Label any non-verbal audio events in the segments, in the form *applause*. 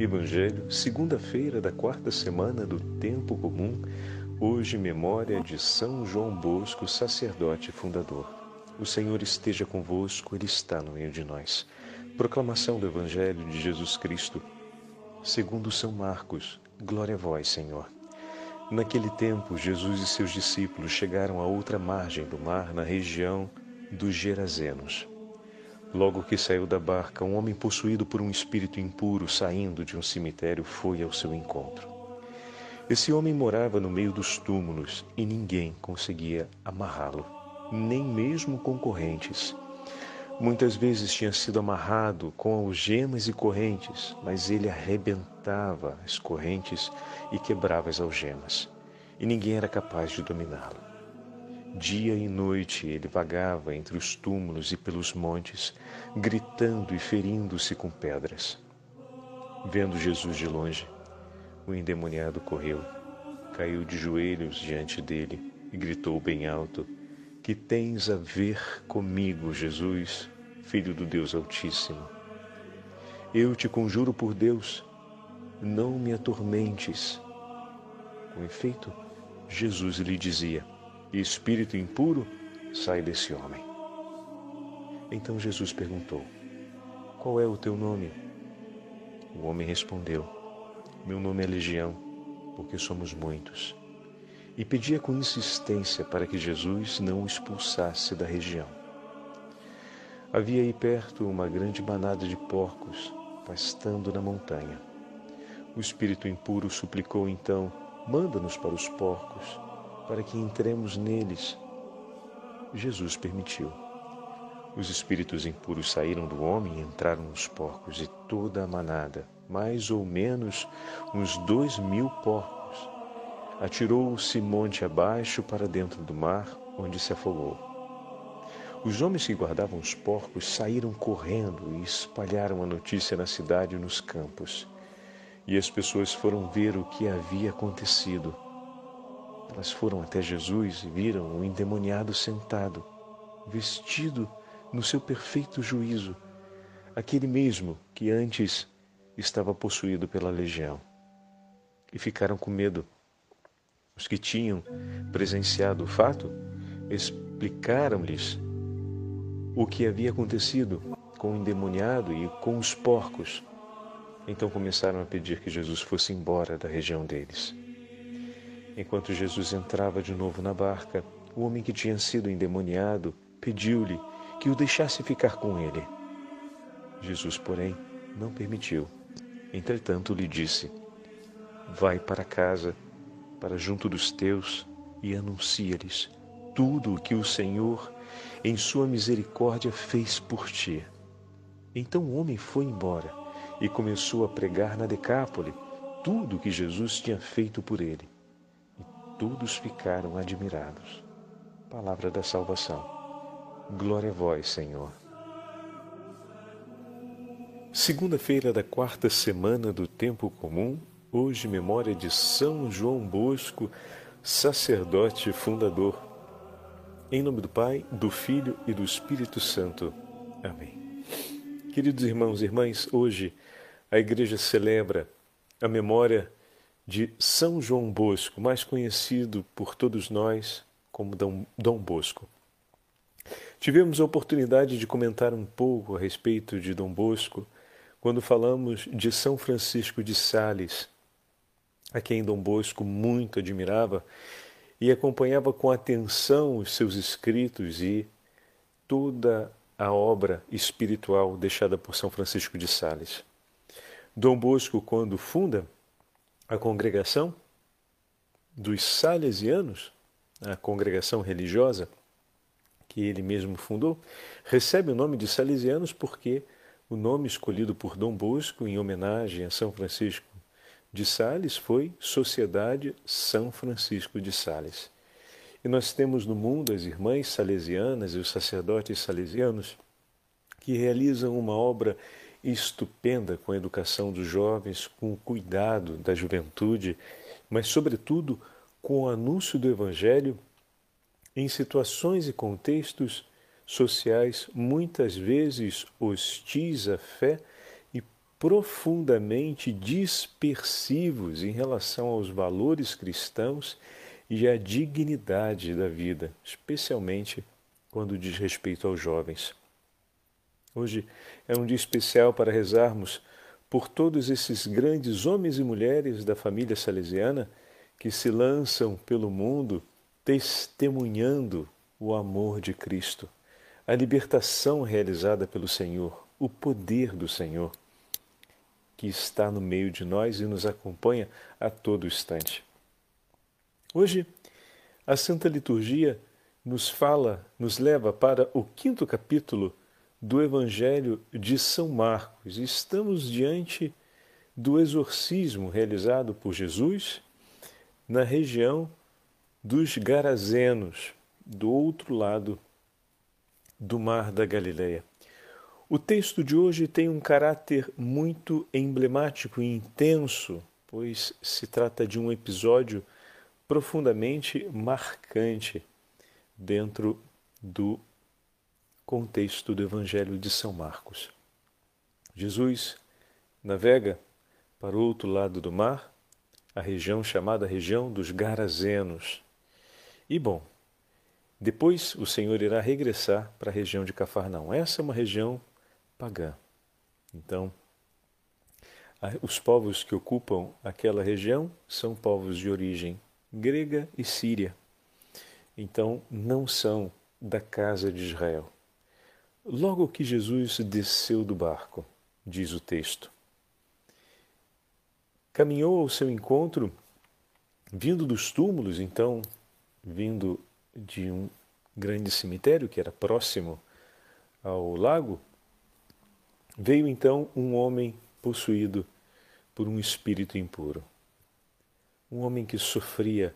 Evangelho, segunda-feira da quarta semana do Tempo Comum, hoje memória de São João Bosco, sacerdote fundador. O Senhor esteja convosco, Ele está no meio de nós. Proclamação do Evangelho de Jesus Cristo, segundo São Marcos. Glória a vós, Senhor. Naquele tempo, Jesus e seus discípulos chegaram à outra margem do mar, na região dos Gerazenos. Logo que saiu da barca, um homem possuído por um espírito impuro, saindo de um cemitério, foi ao seu encontro. Esse homem morava no meio dos túmulos e ninguém conseguia amarrá-lo, nem mesmo concorrentes. Muitas vezes tinha sido amarrado com algemas e correntes, mas ele arrebentava as correntes e quebrava as algemas, e ninguém era capaz de dominá-lo. Dia e noite ele vagava entre os túmulos e pelos montes, gritando e ferindo-se com pedras. Vendo Jesus de longe, o endemoniado correu, caiu de joelhos diante dele e gritou bem alto: Que tens a ver comigo, Jesus, Filho do Deus Altíssimo? Eu te conjuro por Deus, não me atormentes. Com efeito, Jesus lhe dizia: e espírito impuro, sai desse homem. Então Jesus perguntou: Qual é o teu nome? O homem respondeu: Meu nome é Legião, porque somos muitos. E pedia com insistência para que Jesus não o expulsasse da região. Havia aí perto uma grande manada de porcos pastando na montanha. O espírito impuro suplicou então: Manda-nos para os porcos para que entremos neles. Jesus permitiu. Os espíritos impuros saíram do homem e entraram nos porcos, e toda a manada, mais ou menos uns dois mil porcos, atirou-se monte abaixo para dentro do mar, onde se afogou. Os homens que guardavam os porcos saíram correndo e espalharam a notícia na cidade e nos campos. E as pessoas foram ver o que havia acontecido. Elas foram até Jesus e viram o endemoniado sentado, vestido no seu perfeito juízo, aquele mesmo que antes estava possuído pela legião. E ficaram com medo. Os que tinham presenciado o fato explicaram-lhes o que havia acontecido com o endemoniado e com os porcos. Então começaram a pedir que Jesus fosse embora da região deles. Enquanto Jesus entrava de novo na barca, o homem que tinha sido endemoniado pediu-lhe que o deixasse ficar com ele. Jesus, porém, não permitiu. Entretanto, lhe disse: Vai para casa, para junto dos teus, e anuncia-lhes tudo o que o Senhor, em sua misericórdia, fez por ti. Então o homem foi embora e começou a pregar na Decápole tudo o que Jesus tinha feito por ele todos ficaram admirados. Palavra da salvação. Glória a vós, Senhor. Segunda-feira da quarta semana do tempo comum, hoje memória de São João Bosco, sacerdote fundador. Em nome do Pai, do Filho e do Espírito Santo. Amém. Queridos irmãos e irmãs, hoje a igreja celebra a memória de São João Bosco, mais conhecido por todos nós como Dom Bosco. Tivemos a oportunidade de comentar um pouco a respeito de Dom Bosco quando falamos de São Francisco de Sales, a quem Dom Bosco muito admirava e acompanhava com atenção os seus escritos e toda a obra espiritual deixada por São Francisco de Sales. Dom Bosco, quando funda a congregação dos Salesianos, a congregação religiosa que ele mesmo fundou, recebe o nome de Salesianos porque o nome escolhido por Dom Bosco em homenagem a São Francisco de Sales foi Sociedade São Francisco de Sales. E nós temos no mundo as irmãs salesianas e os sacerdotes salesianos que realizam uma obra estupenda com a educação dos jovens, com o cuidado da juventude, mas, sobretudo, com o anúncio do Evangelho em situações e contextos sociais muitas vezes hostis à fé e profundamente dispersivos em relação aos valores cristãos e à dignidade da vida, especialmente quando diz respeito aos jovens. Hoje é um dia especial para rezarmos por todos esses grandes homens e mulheres da família salesiana que se lançam pelo mundo testemunhando o amor de Cristo, a libertação realizada pelo Senhor, o poder do Senhor que está no meio de nós e nos acompanha a todo instante. Hoje, a Santa Liturgia nos fala, nos leva para o quinto capítulo do Evangelho de São Marcos. Estamos diante do exorcismo realizado por Jesus na região dos Garazenos, do outro lado do Mar da Galileia. O texto de hoje tem um caráter muito emblemático e intenso, pois se trata de um episódio profundamente marcante dentro do contexto do Evangelho de São Marcos. Jesus navega para o outro lado do mar, a região chamada região dos Garazenos. E bom, depois o Senhor irá regressar para a região de Cafarnaum. Essa é uma região pagã. Então, os povos que ocupam aquela região são povos de origem grega e síria. Então, não são da casa de Israel. Logo que Jesus desceu do barco, diz o texto, caminhou ao seu encontro, vindo dos túmulos, então, vindo de um grande cemitério que era próximo ao lago, Veio então um homem possuído por um espírito impuro. Um homem que sofria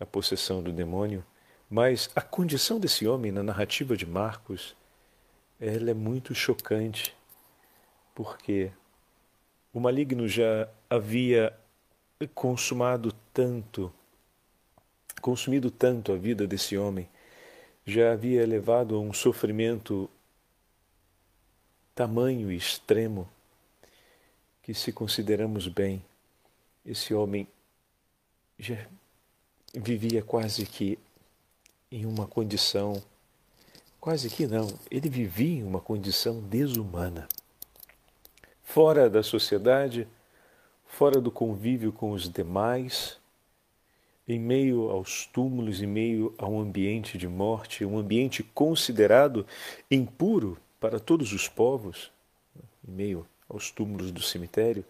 a possessão do demônio, mas a condição desse homem na narrativa de Marcos, ela é muito chocante, porque o maligno já havia consumado tanto, consumido tanto a vida desse homem, já havia levado a um sofrimento tamanho extremo que, se consideramos bem, esse homem já vivia quase que em uma condição, quase que não, ele vivia em uma condição desumana. Fora da sociedade, fora do convívio com os demais, em meio aos túmulos, em meio a um ambiente de morte, um ambiente considerado impuro para todos os povos, em meio aos túmulos do cemitério,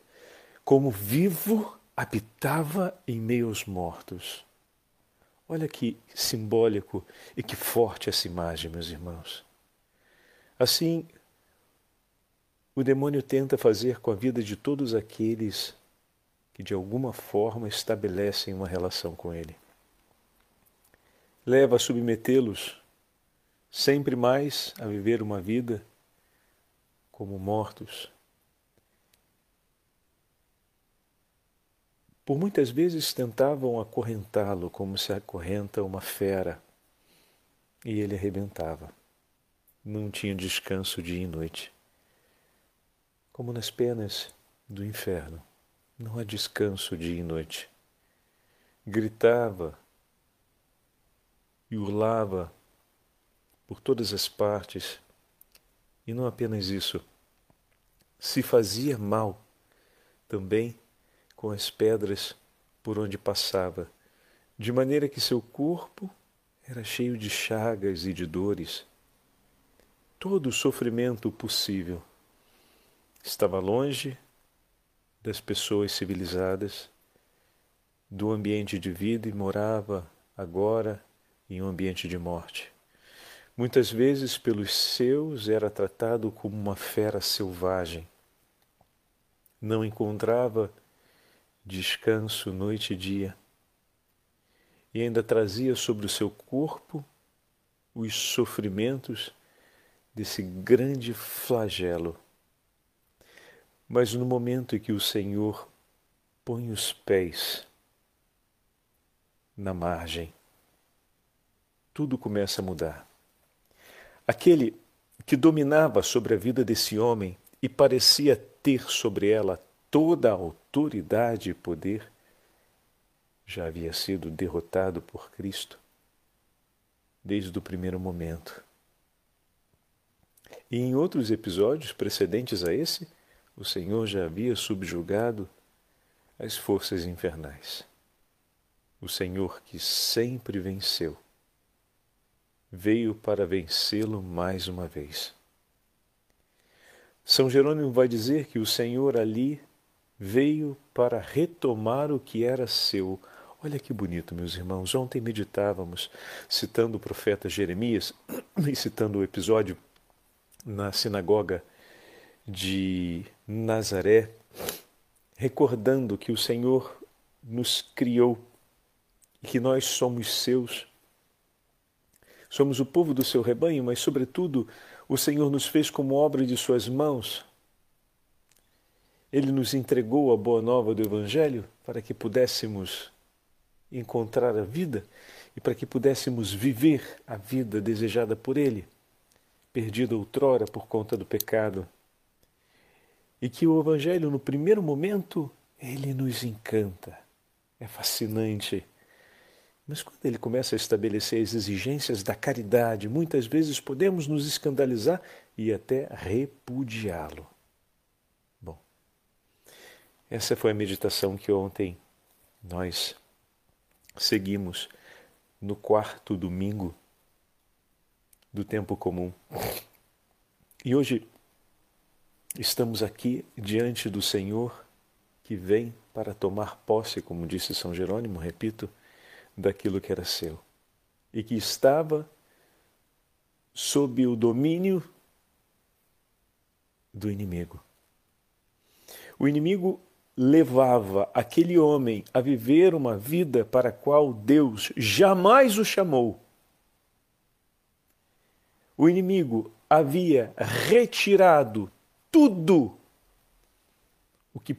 como vivo habitava em meio aos mortos. Olha que simbólico e que forte essa imagem, meus irmãos. Assim, o demônio tenta fazer com a vida de todos aqueles que de alguma forma estabelecem uma relação com ele. Leva a submetê-los sempre mais a viver uma vida como mortos. Por muitas vezes tentavam acorrentá-lo como se acorrenta uma fera, e ele arrebentava. Não tinha descanso dia e noite. Como nas penas do inferno, não há descanso dia e noite. Gritava e urlava por todas as partes. E não apenas isso, se fazia mal também com as pedras por onde passava, de maneira que seu corpo era cheio de chagas e de dores. Todo o sofrimento possível estava longe das pessoas civilizadas, do ambiente de vida e morava agora em um ambiente de morte. Muitas vezes, pelos seus, era tratado como uma fera selvagem. Não encontrava descanso noite e dia. E ainda trazia sobre o seu corpo os sofrimentos desse grande flagelo. Mas no momento em que o Senhor põe os pés na margem, tudo começa a mudar. Aquele que dominava sobre a vida desse homem e parecia ter sobre ela toda a autoridade e poder, já havia sido derrotado por Cristo desde o primeiro momento. E em outros episódios precedentes a esse, o Senhor já havia subjugado as forças infernais. O Senhor que sempre venceu, veio para vencê-lo mais uma vez. São Jerônimo vai dizer que o Senhor ali veio para retomar o que era seu. Olha que bonito, meus irmãos. Ontem meditávamos citando o profeta Jeremias *clears throat* e citando o episódio na sinagoga de Nazaré, recordando que o Senhor nos criou e que nós somos seus. Somos o povo do seu rebanho, mas, sobretudo, o Senhor nos fez como obra de Suas mãos. Ele nos entregou a boa nova do Evangelho para que pudéssemos encontrar a vida e para que pudéssemos viver a vida desejada por Ele perdido outrora por conta do pecado. E que o Evangelho, no primeiro momento, ele nos encanta, é fascinante. Mas quando ele começa a estabelecer as exigências da caridade, muitas vezes podemos nos escandalizar e até repudiá-lo. Essa foi a meditação que ontem nós seguimos no quarto domingo do tempo comum. E hoje estamos aqui diante do Senhor que vem para tomar posse, como disse São Jerônimo, repito, daquilo que era seu e que estava sob o domínio do inimigo. O inimigo levava aquele homem a viver uma vida para a qual Deus jamais o chamou. O inimigo havia retirado tudo o que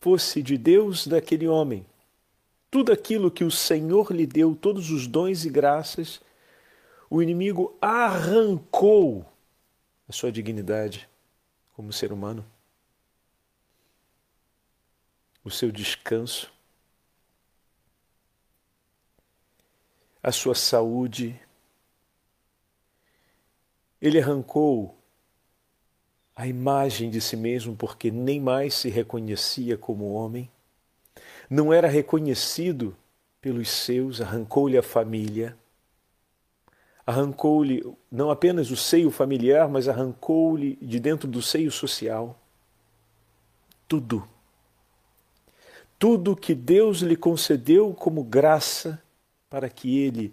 fosse de Deus daquele homem, tudo aquilo que o Senhor lhe deu, todos os dons e graças, o inimigo arrancou a sua dignidade como ser humano, o seu descanso, a sua saúde, ele arrancou a imagem de si mesmo porque nem mais se reconhecia como homem, não era reconhecido pelos seus, arrancou-lhe a família, arrancou-lhe não apenas o seio familiar, mas arrancou-lhe de dentro do seio social tudo. Tudo que Deus lhe concedeu como graça para que ele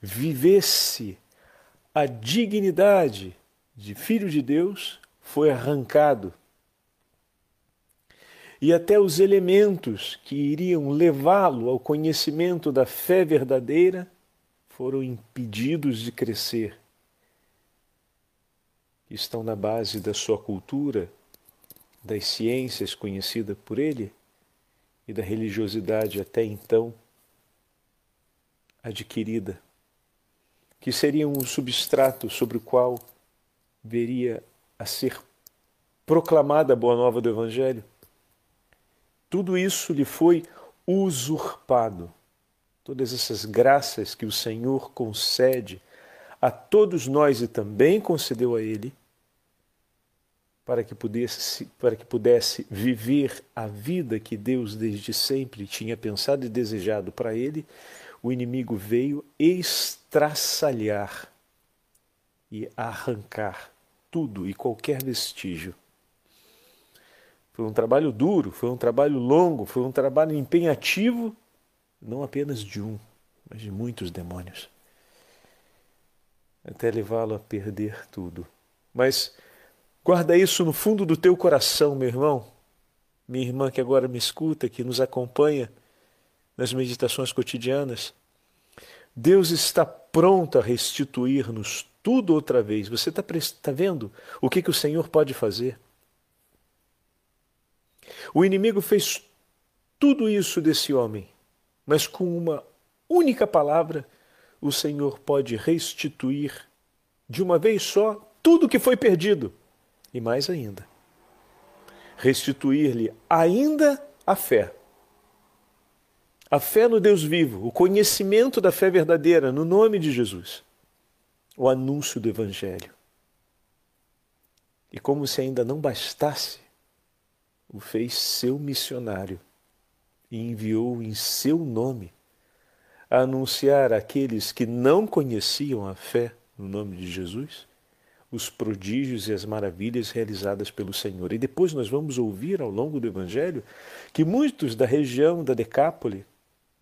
vivesse a dignidade de filho de Deus foi arrancado. E até os elementos que iriam levá-lo ao conhecimento da fé verdadeira foram impedidos de crescer. Estão na base da sua cultura, das ciências conhecida por ele e da religiosidade até então adquirida que seriam um substrato sobre o qual veria a ser proclamada a boa nova do Evangelho. Tudo isso lhe foi usurpado. Todas essas graças que o Senhor concede a todos nós e também concedeu a Ele, para que pudesse, para que pudesse viver a vida que Deus desde sempre tinha pensado e desejado para Ele, o inimigo veio estraçalhar e arrancar tudo e qualquer vestígio. Foi um trabalho duro, foi um trabalho longo, foi um trabalho empenhativo, não apenas de um, mas de muitos demônios, até levá-lo a perder tudo. Mas guarda isso no fundo do teu coração, meu irmão, minha irmã que agora me escuta, que nos acompanha nas meditações cotidianas. Deus está pronto a restituir-nos tudo outra vez. Você está tá vendo o que, que o Senhor pode fazer? O inimigo fez tudo isso desse homem, mas com uma única palavra, o Senhor pode restituir de uma vez só tudo que foi perdido e mais ainda. restituir-lhe ainda a fé. A fé no Deus vivo, o conhecimento da fé verdadeira no nome de Jesus, o anúncio do Evangelho. E como se ainda não bastasse, o fez seu missionário e enviou em seu nome a anunciar àqueles que não conheciam a fé no nome de Jesus os prodígios e as maravilhas realizadas pelo Senhor. E depois nós vamos ouvir ao longo do Evangelho que muitos da região da Decápole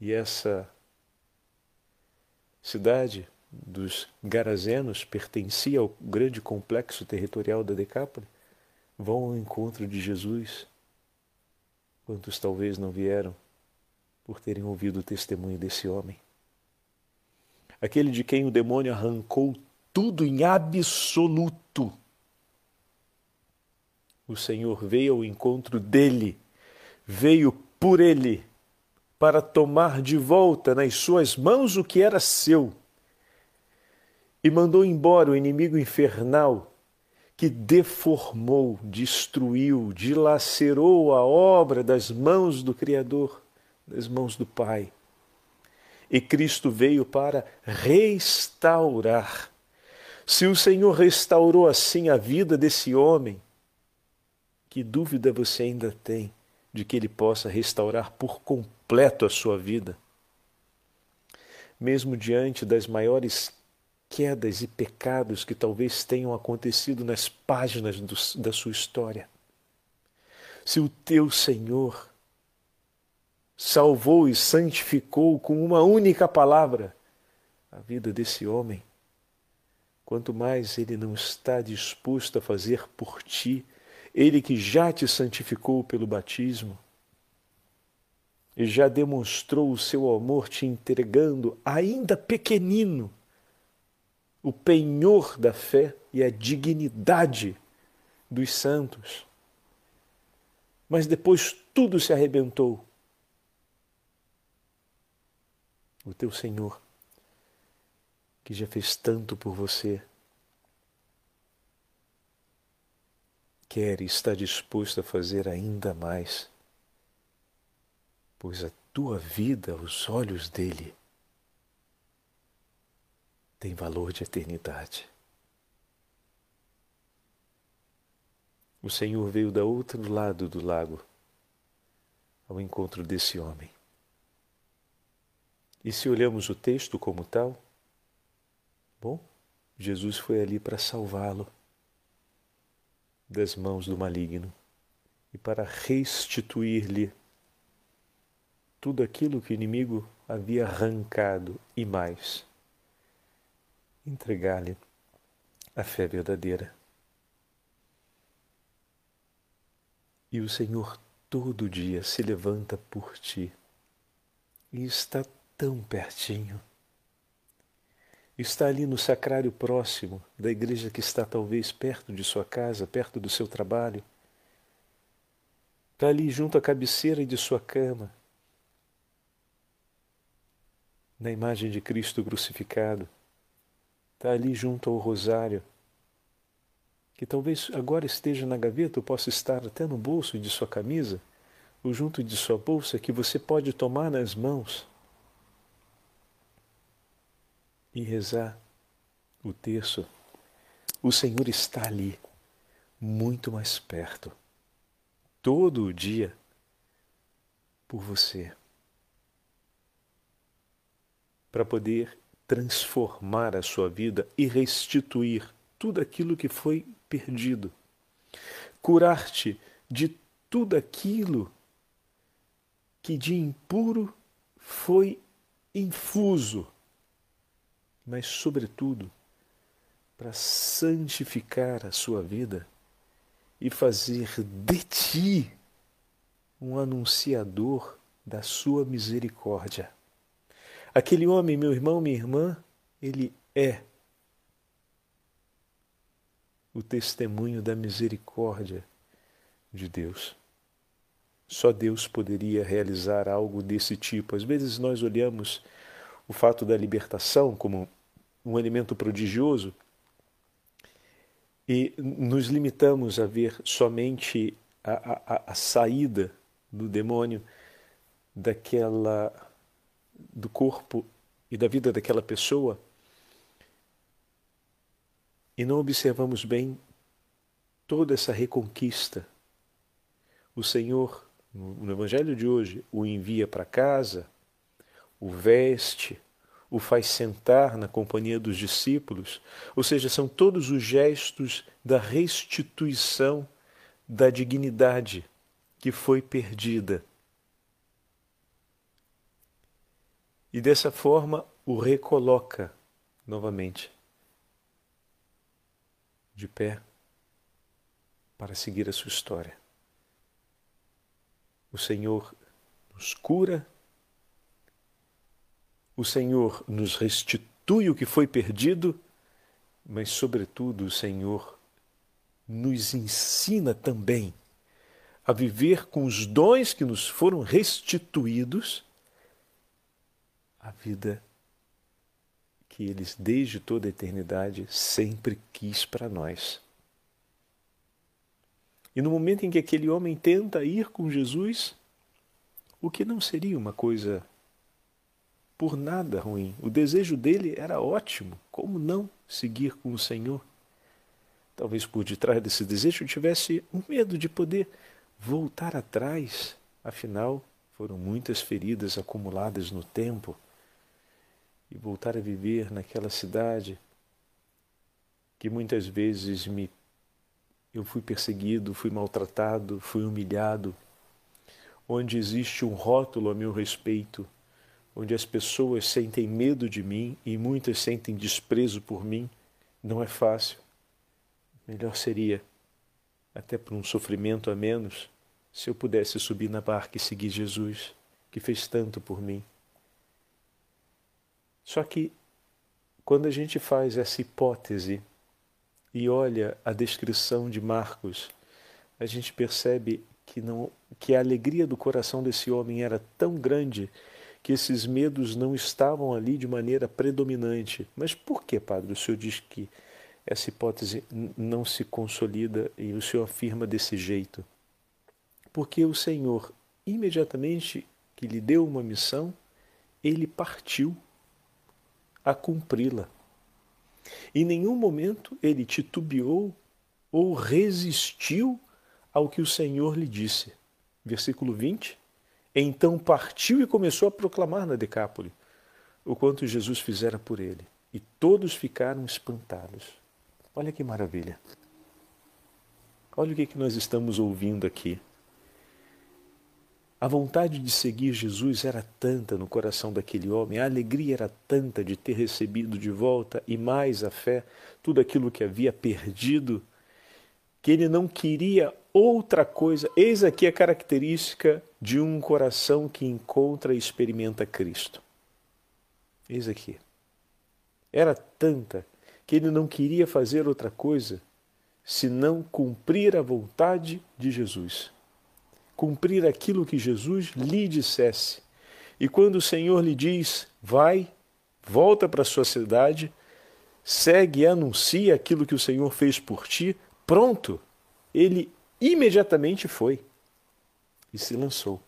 e essa cidade dos Garazenos pertencia ao grande complexo territorial da Decápole, vão ao encontro de Jesus. Quantos talvez não vieram por terem ouvido o testemunho desse homem? Aquele de quem o demônio arrancou tudo em absoluto. O Senhor veio ao encontro dele, veio por ele, para tomar de volta nas suas mãos o que era seu, e mandou embora o inimigo infernal que deformou, destruiu, dilacerou a obra das mãos do Criador, das mãos do Pai. E Cristo veio para restaurar se o Senhor restaurou assim a vida desse homem, que dúvida você ainda tem de que ele possa restaurar por completo a sua vida? Mesmo diante das maiores quedas e pecados que talvez tenham acontecido nas páginas do, da sua história. Se o teu Senhor salvou e santificou com uma única palavra a vida desse homem, quanto mais Ele não está disposto a fazer por ti, Ele que já te santificou pelo batismo e já demonstrou o seu amor te entregando, ainda pequenino, o penhor da fé e a dignidade dos santos. Mas depois tudo se arrebentou. O teu Senhor que já fez tanto por você, quer e está disposto a fazer ainda mais, pois a tua vida aos olhos dele tem valor de eternidade. O Senhor veio da outro lado do lago ao encontro desse homem. E se olhamos o texto como tal, Bom, Jesus foi ali para salvá-lo das mãos do maligno e para restituir-lhe tudo aquilo que o inimigo havia arrancado e mais. Entregar-lhe a fé verdadeira. E o Senhor todo dia se levanta por ti e está tão pertinho está ali no sacrário próximo da igreja que está talvez perto de sua casa, perto do seu trabalho. Está ali junto à cabeceira de sua cama, na imagem de Cristo crucificado. Está ali junto ao rosário, que talvez agora esteja na gaveta ou possa estar até no bolso de sua camisa, ou junto de sua bolsa, que você pode tomar nas mãos e rezar o terço, o Senhor está ali, muito mais perto, todo o dia, por você, para poder transformar a sua vida e restituir tudo aquilo que foi perdido, curar-te de tudo aquilo que de impuro foi infuso mas, sobretudo, para santificar a sua vida e fazer de ti um anunciador da sua misericórdia. Aquele homem, meu irmão, minha irmã, ele é o testemunho da misericórdia de Deus. Só Deus poderia realizar algo desse tipo. Às vezes nós olhamos o fato da libertação como um elemento prodigioso e nos limitamos a ver somente a, a, a saída do demônio daquela do corpo e da vida daquela pessoa e não observamos bem toda essa reconquista. O Senhor, no Evangelho de hoje, o envia para casa, o veste, o faz sentar na companhia dos discípulos, ou seja, são todos os gestos da restituição da dignidade que foi perdida. E dessa forma o recoloca novamente de pé para seguir a sua história. O Senhor nos cura, o Senhor nos restitui o que foi perdido, mas, sobretudo, o Senhor nos ensina também a viver com os dons que nos foram restituídos a vida que eles, desde toda a eternidade, sempre quis para nós. E no momento em que aquele homem tenta ir com Jesus, o que não seria uma coisa por nada ruim, o desejo dele era ótimo, como não seguir com o Senhor? Talvez por detrás desse desejo tivesse um medo de poder voltar atrás, afinal, foram muitas feridas acumuladas no tempo. E voltar a viver naquela cidade que muitas vezes me eu fui perseguido, fui maltratado, fui humilhado, onde existe um rótulo a meu respeito, onde as pessoas sentem medo de mim e muitas sentem desprezo por mim, não é fácil. Melhor seria, até por um sofrimento a menos, se eu pudesse subir na barca e seguir Jesus, que fez tanto por mim. Só que quando a gente faz essa hipótese e olha a descrição de Marcos, a gente percebe que não que a alegria do coração desse homem era tão grande que esses medos não estavam ali de maneira predominante. Mas por que, padre, o senhor diz que essa hipótese não se consolida e o senhor afirma desse jeito? Porque o Senhor, imediatamente que lhe deu uma missão, ele partiu a cumpri-la. Em nenhum momento ele titubeou ou resistiu ao que o Senhor lhe disse. Versículo 20. Então partiu e começou a proclamar na Decápole o quanto Jesus fizera por ele. E todos ficaram espantados. Olha que maravilha. Olha o que, que nós estamos ouvindo aqui. A vontade de seguir Jesus era tanta no coração daquele homem, a alegria era tanta de ter recebido de volta e mais a fé, tudo aquilo que havia perdido, que ele não queria outra coisa. Eis aqui a característica de um coração que encontra e experimenta Cristo. Eis aqui. Era tanta que ele não queria fazer outra coisa senão cumprir a vontade de Jesus cumprir aquilo que Jesus lhe dissesse. E quando o Senhor lhe diz, vai, volta para a sua cidade, segue e anuncia aquilo que o Senhor fez por ti, pronto, ele imediatamente foi e se lançou.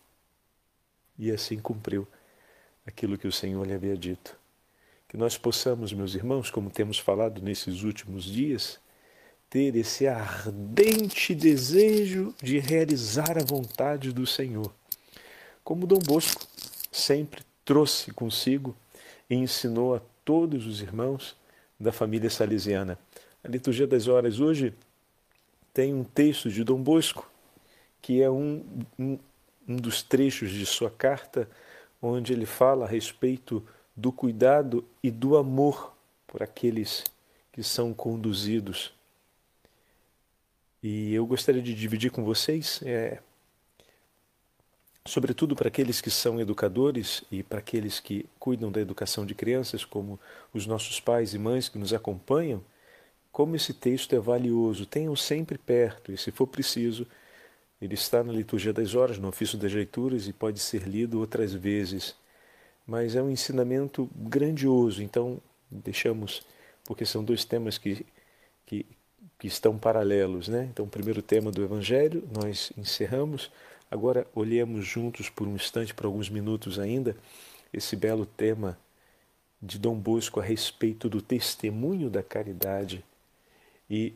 E assim cumpriu aquilo que o Senhor lhe havia dito. Que nós possamos, meus irmãos, como temos falado nesses últimos dias, ter esse ardente desejo de realizar a vontade do Senhor. Como Dom Bosco sempre trouxe consigo e ensinou a todos os irmãos da família salesiana. A liturgia das horas hoje tem um texto de Dom Bosco, que é um, um, um dos trechos de sua carta, onde ele fala a respeito do cuidado e do amor por aqueles que são conduzidos. E eu gostaria de dividir com vocês, é, sobretudo para aqueles que são educadores e para aqueles que cuidam da educação de crianças, como os nossos pais e mães que nos acompanham, como esse texto é valioso. Tenham sempre perto e, se for preciso, ele está na liturgia das horas, no ofício das leituras e pode ser lido outras vezes. Mas é um ensinamento grandioso, então deixamos, porque são dois temas que, que, que estão paralelos, né? Então, o primeiro tema do Evangelho nós encerramos. Agora olhemos juntos por um instante, por alguns minutos ainda, esse belo tema de Dom Bosco a respeito do testemunho da caridade e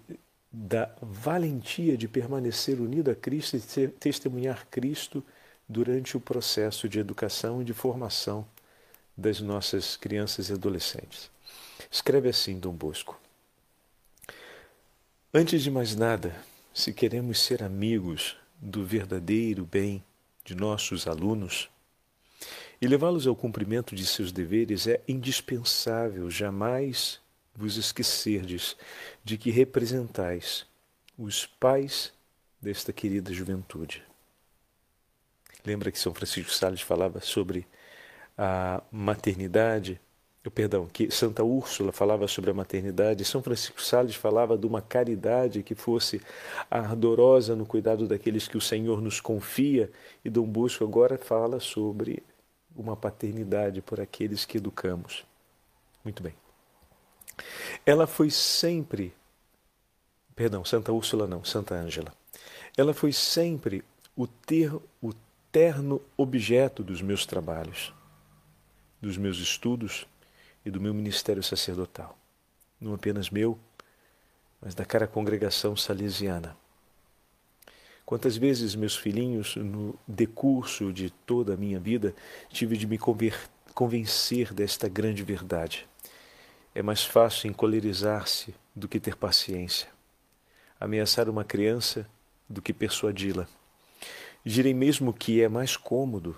da valentia de permanecer unido a Cristo e testemunhar Cristo durante o processo de educação e de formação das nossas crianças e adolescentes. Escreve assim Dom Bosco: Antes de mais nada, se queremos ser amigos do verdadeiro bem de nossos alunos e levá-los ao cumprimento de seus deveres, é indispensável jamais vos esquecerdes de que representais os pais desta querida juventude. Lembra que São Francisco Sales falava sobre a maternidade perdão, que Santa Úrsula falava sobre a maternidade, São Francisco Sales falava de uma caridade que fosse ardorosa no cuidado daqueles que o Senhor nos confia, e Dom Bosco agora fala sobre uma paternidade por aqueles que educamos. Muito bem. Ela foi sempre, perdão, Santa Úrsula não, Santa Ângela. Ela foi sempre o ter o terno objeto dos meus trabalhos, dos meus estudos e do meu ministério sacerdotal. Não apenas meu, mas da cara congregação salesiana. Quantas vezes, meus filhinhos, no decurso de toda a minha vida, tive de me convencer desta grande verdade. É mais fácil encolerizar-se do que ter paciência, ameaçar uma criança do que persuadi-la. Direi mesmo que é mais cômodo,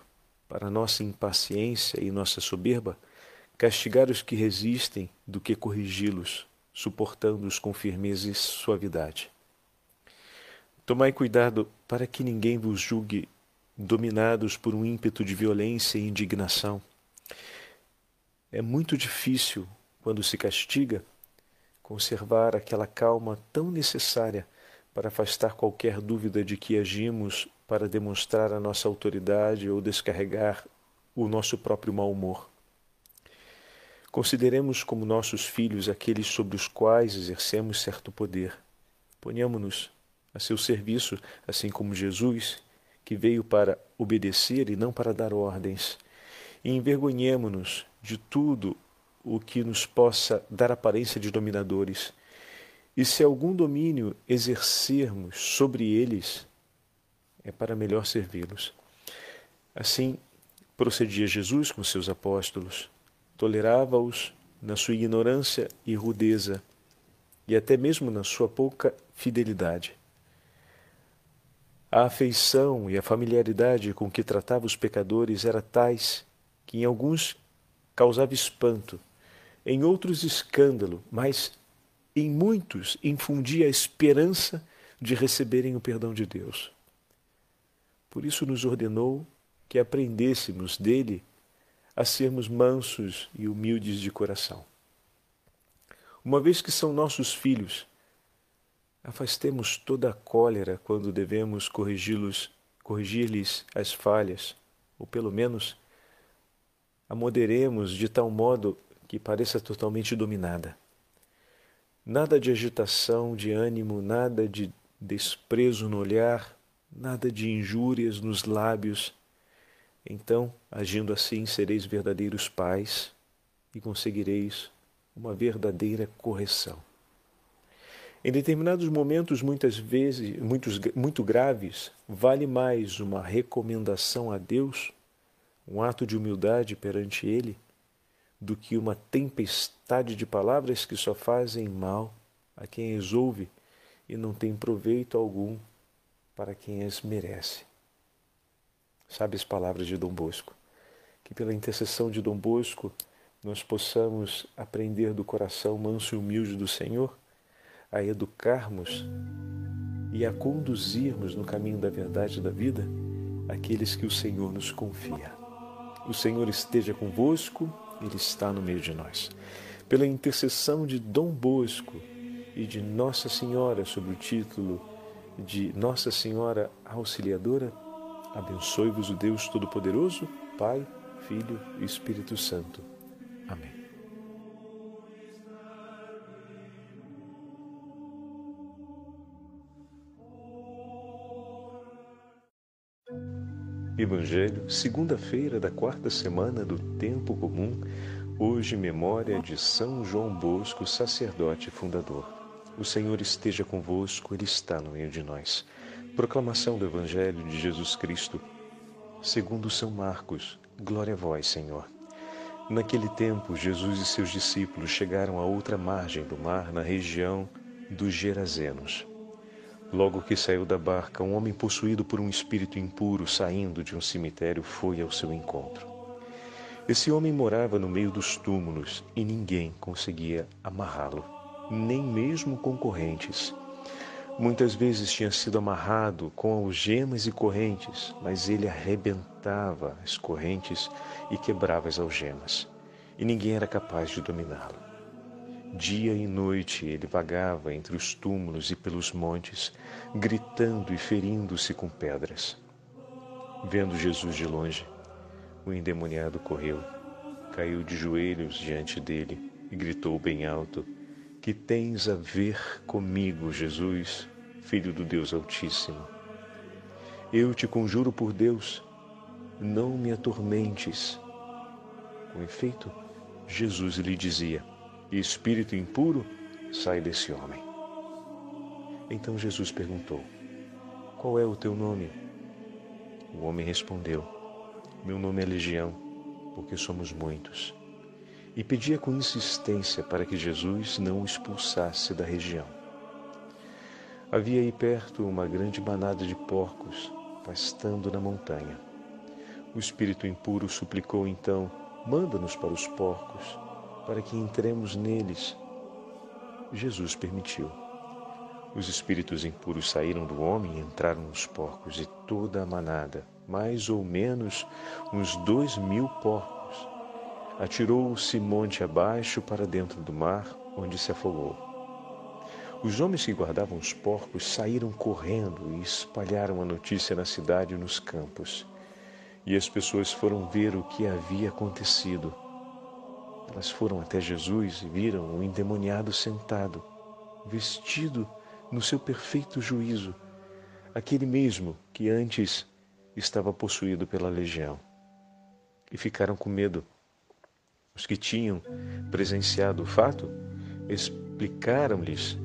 para nossa impaciência e nossa soberba, castigar os que resistem do que corrigi-los, suportando-os com firmeza e suavidade. Tomai cuidado para que ninguém vos julgue dominados por um ímpeto de violência e indignação. É muito difícil, quando se castiga, conservar aquela calma tão necessária para afastar qualquer dúvida de que agimos para demonstrar a nossa autoridade ou descarregar o nosso próprio mau humor. Consideremos como nossos filhos aqueles sobre os quais exercemos certo poder. Ponhamo-nos a seu serviço, assim como Jesus, que veio para obedecer e não para dar ordens. E envergonhemo-nos de tudo o que nos possa dar aparência de dominadores. E se algum domínio exercermos sobre eles, é para melhor servi-los. Assim procedia Jesus com seus apóstolos tolerava-os na sua ignorância e rudeza, e até mesmo na sua pouca fidelidade. A afeição e a familiaridade com que tratava os pecadores era tais que em alguns causava espanto, em outros escândalo, mas em muitos infundia a esperança de receberem o perdão de Deus. Por isso nos ordenou que aprendêssemos dele a sermos mansos e humildes de coração. Uma vez que são nossos filhos, afastemos toda a cólera quando devemos corrigi-los, corrigir-lhes as falhas, ou pelo menos a moderemos de tal modo que pareça totalmente dominada. Nada de agitação de ânimo, nada de desprezo no olhar, nada de injúrias nos lábios, então, agindo assim, sereis verdadeiros pais e conseguireis uma verdadeira correção. Em determinados momentos, muitas vezes, muitos, muito graves, vale mais uma recomendação a Deus, um ato de humildade perante Ele, do que uma tempestade de palavras que só fazem mal a quem as ouve e não tem proveito algum para quem as merece sabe as palavras de Dom Bosco. Que pela intercessão de Dom Bosco nós possamos aprender do coração manso e humilde do Senhor a educarmos e a conduzirmos no caminho da verdade e da vida aqueles que o Senhor nos confia. O Senhor esteja convosco, Ele está no meio de nós. Pela intercessão de Dom Bosco e de Nossa Senhora, sob o título de Nossa Senhora Auxiliadora, Abençoe-vos o Deus Todo-Poderoso, Pai, Filho e Espírito Santo. Amém. Evangelho, segunda-feira da quarta semana do Tempo Comum, hoje memória de São João Bosco, sacerdote fundador. O Senhor esteja convosco, Ele está no meio de nós. Proclamação do Evangelho de Jesus Cristo, segundo São Marcos. Glória a vós, Senhor. Naquele tempo, Jesus e seus discípulos chegaram à outra margem do mar, na região dos Gerazenos. Logo que saiu da barca, um homem possuído por um espírito impuro, saindo de um cemitério, foi ao seu encontro. Esse homem morava no meio dos túmulos e ninguém conseguia amarrá-lo, nem mesmo concorrentes. Muitas vezes tinha sido amarrado com algemas e correntes, mas ele arrebentava as correntes e quebrava as algemas, e ninguém era capaz de dominá-lo. Dia e noite ele vagava entre os túmulos e pelos montes, gritando e ferindo-se com pedras. Vendo Jesus de longe, o endemoniado correu, caiu de joelhos diante dele e gritou bem alto: Que tens a ver comigo, Jesus, Filho do Deus Altíssimo? Eu te conjuro por Deus, não me atormentes. Com efeito, Jesus lhe dizia: e espírito impuro, sai desse homem. Então Jesus perguntou: Qual é o teu nome? O homem respondeu: Meu nome é Legião, porque somos muitos. E pedia com insistência para que Jesus não o expulsasse da região. Havia aí perto uma grande manada de porcos pastando na montanha. O espírito impuro suplicou então: Manda-nos para os porcos para que entremos neles. Jesus permitiu. Os espíritos impuros saíram do homem e entraram nos porcos, e toda a manada, mais ou menos uns dois mil porcos, atirou-se monte abaixo para dentro do mar, onde se afogou. Os homens que guardavam os porcos saíram correndo e espalharam a notícia na cidade e nos campos. E as pessoas foram ver o que havia acontecido. Elas foram até Jesus e viram o endemoniado sentado, vestido no seu perfeito juízo, aquele mesmo que antes estava possuído pela legião. E ficaram com medo. Os que tinham presenciado o fato explicaram-lhes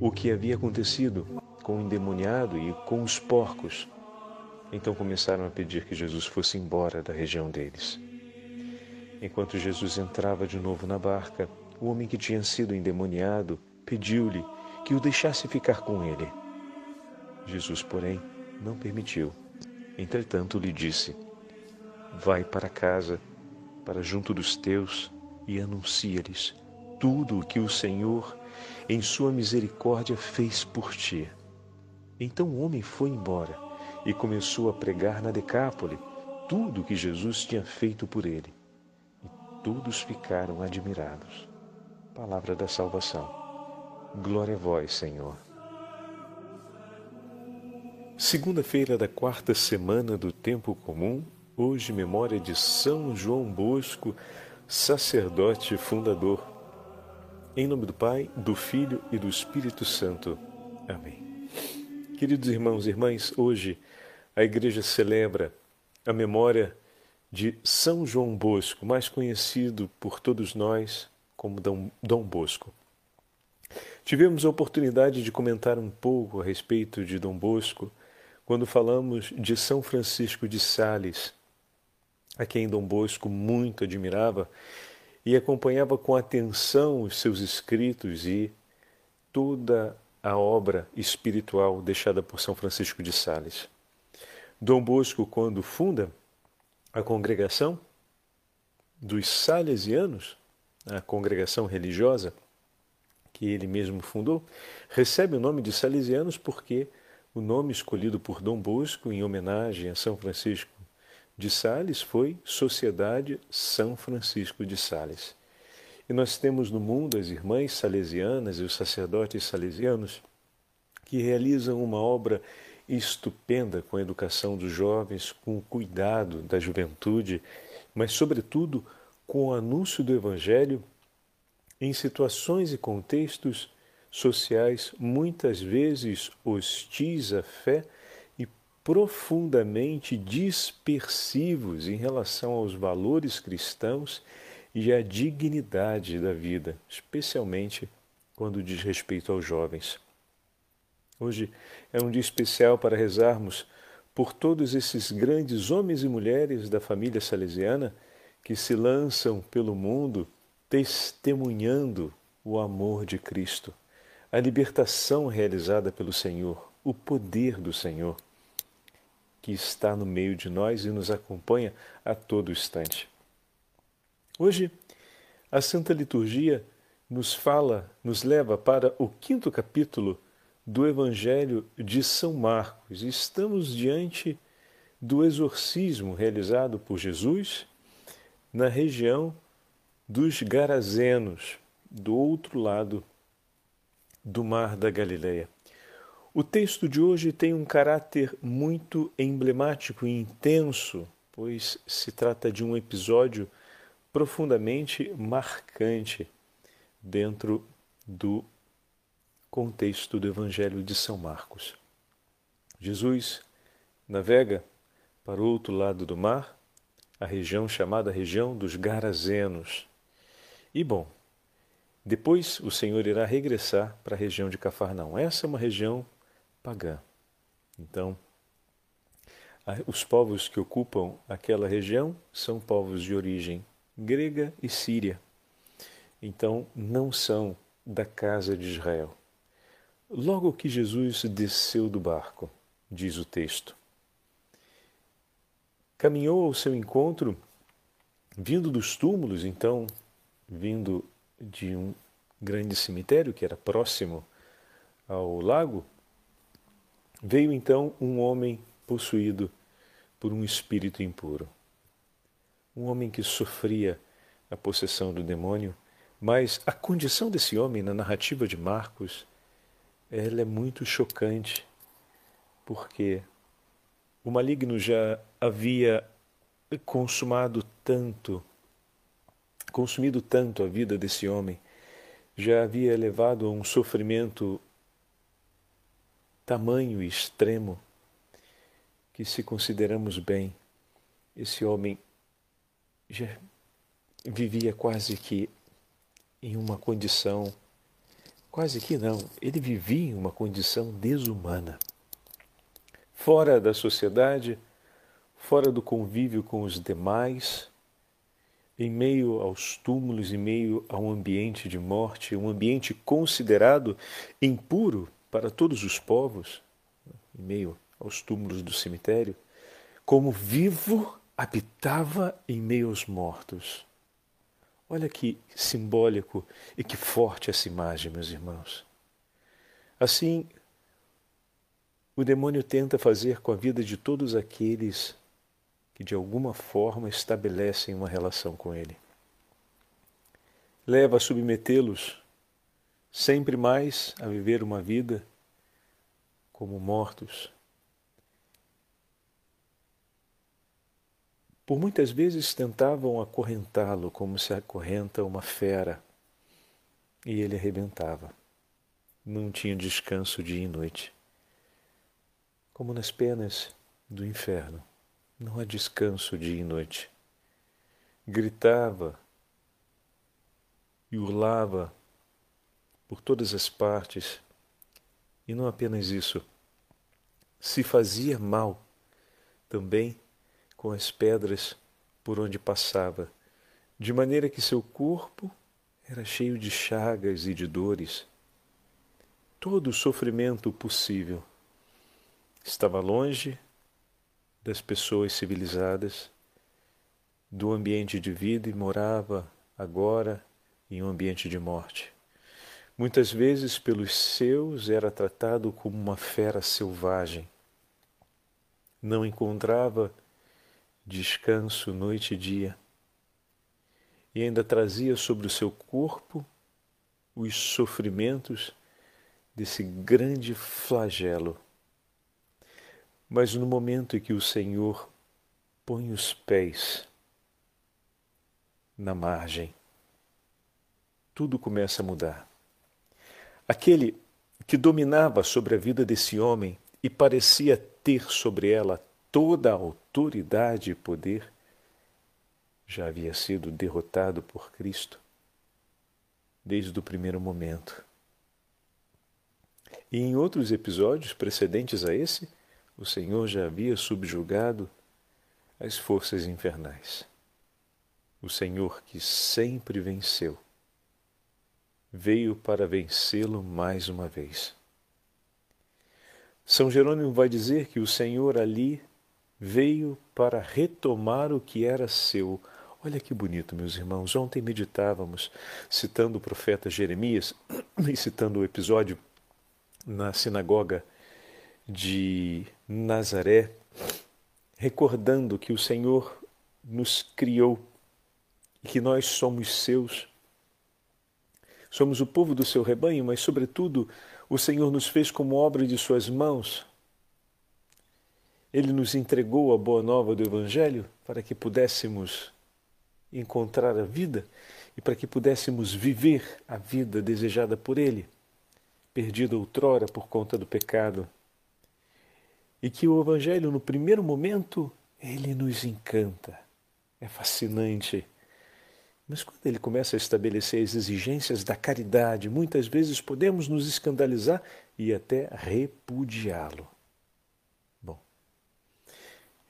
o que havia acontecido com o endemoniado e com os porcos. Então começaram a pedir que Jesus fosse embora da região deles. Enquanto Jesus entrava de novo na barca, o homem que tinha sido endemoniado pediu-lhe que o deixasse ficar com ele. Jesus, porém, não permitiu. Entretanto, lhe disse: Vai para casa, para junto dos teus, e anuncia-lhes tudo o que o Senhor, em sua misericórdia, fez por ti. Então o homem foi embora e começou a pregar na Decápole tudo o que Jesus tinha feito por ele todos ficaram admirados. Palavra da salvação. Glória a vós, Senhor. Segunda-feira da quarta semana do tempo comum, hoje memória de São João Bosco, sacerdote fundador. Em nome do Pai, do Filho e do Espírito Santo. Amém. Queridos irmãos e irmãs, hoje a igreja celebra a memória São João Bosco, mais conhecido por todos nós como Dom Bosco. Tivemos a oportunidade de comentar um pouco a respeito de Dom Bosco quando falamos de São Francisco de Sales, a quem Dom Bosco muito admirava e acompanhava com atenção os seus escritos e toda a obra espiritual deixada por São Francisco de Sales. Dom Bosco, quando funda a congregação dos Salesianos, a congregação religiosa que ele mesmo fundou, recebe o nome de Salesianos porque o nome escolhido por Dom Bosco em homenagem a São Francisco de Sales foi Sociedade São Francisco de Sales. E nós temos no mundo as irmãs salesianas e os sacerdotes salesianos que realizam uma obra estupenda com a educação dos jovens, com o cuidado da juventude, mas, sobretudo, com o anúncio do Evangelho em situações e contextos sociais muitas vezes hostis à fé e profundamente dispersivos em relação aos valores cristãos e à dignidade da vida, especialmente quando diz respeito aos jovens. Hoje é um dia especial para rezarmos por todos esses grandes homens e mulheres da família salesiana que se lançam pelo mundo testemunhando o amor de Cristo, a libertação realizada pelo Senhor, o poder do Senhor, que está no meio de nós e nos acompanha a todo instante. Hoje, a Santa Liturgia nos fala, nos leva para o quinto capítulo do Evangelho de São Marcos. Estamos diante do exorcismo realizado por Jesus na região dos Garazenos, do outro lado do Mar da Galileia. O texto de hoje tem um caráter muito emblemático e intenso, pois se trata de um episódio profundamente marcante dentro do contexto do Evangelho de São Marcos. Jesus navega para o outro lado do mar, a região chamada região dos Garazenos. E bom, depois o Senhor irá regressar para a região de Cafarnaum. Essa é uma região pagã. Então, os povos que ocupam aquela região são povos de origem grega e síria. Então, não são da casa de Israel. Logo que Jesus desceu do barco, diz o texto, caminhou ao seu encontro, vindo dos túmulos, então, vindo de um grande cemitério que era próximo ao lago, veio então um homem possuído por um espírito impuro. Um homem que sofria a possessão do demônio, mas a condição desse homem na narrativa de Marcos ela é muito chocante, porque o maligno já havia consumado tanto, consumido tanto a vida desse homem, já havia levado a um sofrimento tamanho e extremo, que se consideramos bem, esse homem já vivia quase que em uma condição Quase que não. Ele vivia em uma condição desumana. Fora da sociedade, fora do convívio com os demais, em meio aos túmulos, em meio a um ambiente de morte, um ambiente considerado impuro para todos os povos, em meio aos túmulos do cemitério, como vivo habitava em meio aos mortos. Olha que simbólico e que forte essa imagem, meus irmãos. Assim, o demônio tenta fazer com a vida de todos aqueles que de alguma forma estabelecem uma relação com ele. Leva a submetê-los sempre mais a viver uma vida como mortos Por muitas vezes tentavam acorrentá-lo como se acorrenta uma fera, e ele arrebentava. Não tinha descanso dia e noite. Como nas penas do inferno, não há descanso dia e noite. Gritava e urlava por todas as partes, e não apenas isso, se fazia mal também com as pedras por onde passava, de maneira que seu corpo era cheio de chagas e de dores. Todo o sofrimento possível estava longe das pessoas civilizadas, do ambiente de vida e morava agora em um ambiente de morte. Muitas vezes, pelos seus, era tratado como uma fera selvagem. Não encontrava descanso noite e dia, e ainda trazia sobre o seu corpo os sofrimentos desse grande flagelo. Mas no momento em que o Senhor põe os pés na margem, tudo começa a mudar. Aquele que dominava sobre a vida desse homem e parecia ter sobre ela toda a autoridade e poder, já havia sido derrotado por Cristo desde o primeiro momento. E em outros episódios precedentes a esse, o Senhor já havia subjugado as forças infernais. O Senhor que sempre venceu, veio para vencê-lo mais uma vez. São Jerônimo vai dizer que o Senhor ali veio para retomar o que era seu. Olha que bonito, meus irmãos. Ontem meditávamos, citando o profeta Jeremias e citando o episódio na sinagoga de Nazaré, recordando que o Senhor nos criou e que nós somos seus. Somos o povo do seu rebanho, mas, sobretudo, o Senhor nos fez como obra de suas mãos. Ele nos entregou a boa nova do Evangelho para que pudéssemos encontrar a vida e para que pudéssemos viver a vida desejada por Ele, perdida outrora por conta do pecado e que o Evangelho, no primeiro momento, ele nos encanta, é fascinante. Mas quando ele começa a estabelecer as exigências da caridade, muitas vezes podemos nos escandalizar e até repudiá-lo.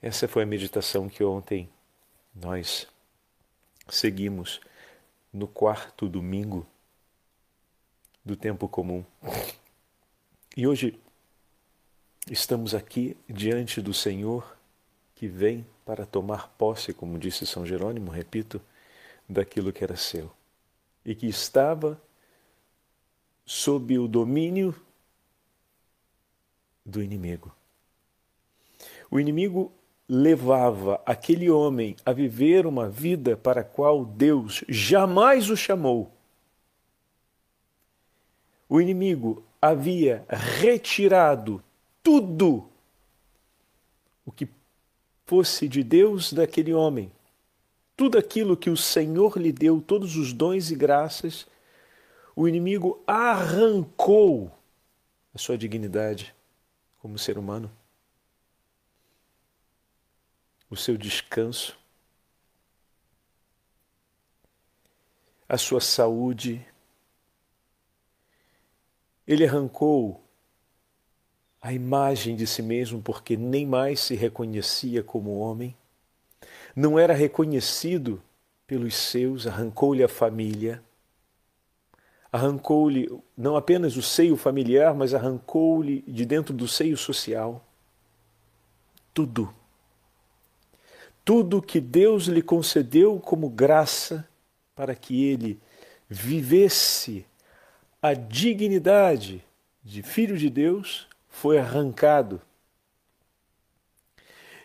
Essa foi a meditação que ontem nós seguimos no quarto domingo do tempo comum. E hoje Estamos aqui diante do Senhor que vem para tomar posse, como disse São Jerônimo, repito, daquilo que era seu e que estava sob o domínio do inimigo. O inimigo levava aquele homem a viver uma vida para a qual Deus jamais o chamou. O inimigo havia retirado tudo o que fosse de Deus daquele homem, tudo aquilo que o Senhor lhe deu, todos os dons e graças, o inimigo arrancou a sua dignidade como ser humano, o seu descanso, a sua saúde. Ele arrancou a imagem de si mesmo, porque nem mais se reconhecia como homem, não era reconhecido pelos seus, arrancou-lhe a família, arrancou-lhe não apenas o seio familiar, mas arrancou-lhe de dentro do seio social tudo. Tudo que Deus lhe concedeu como graça para que ele vivesse a dignidade de filho de Deus foi arrancado.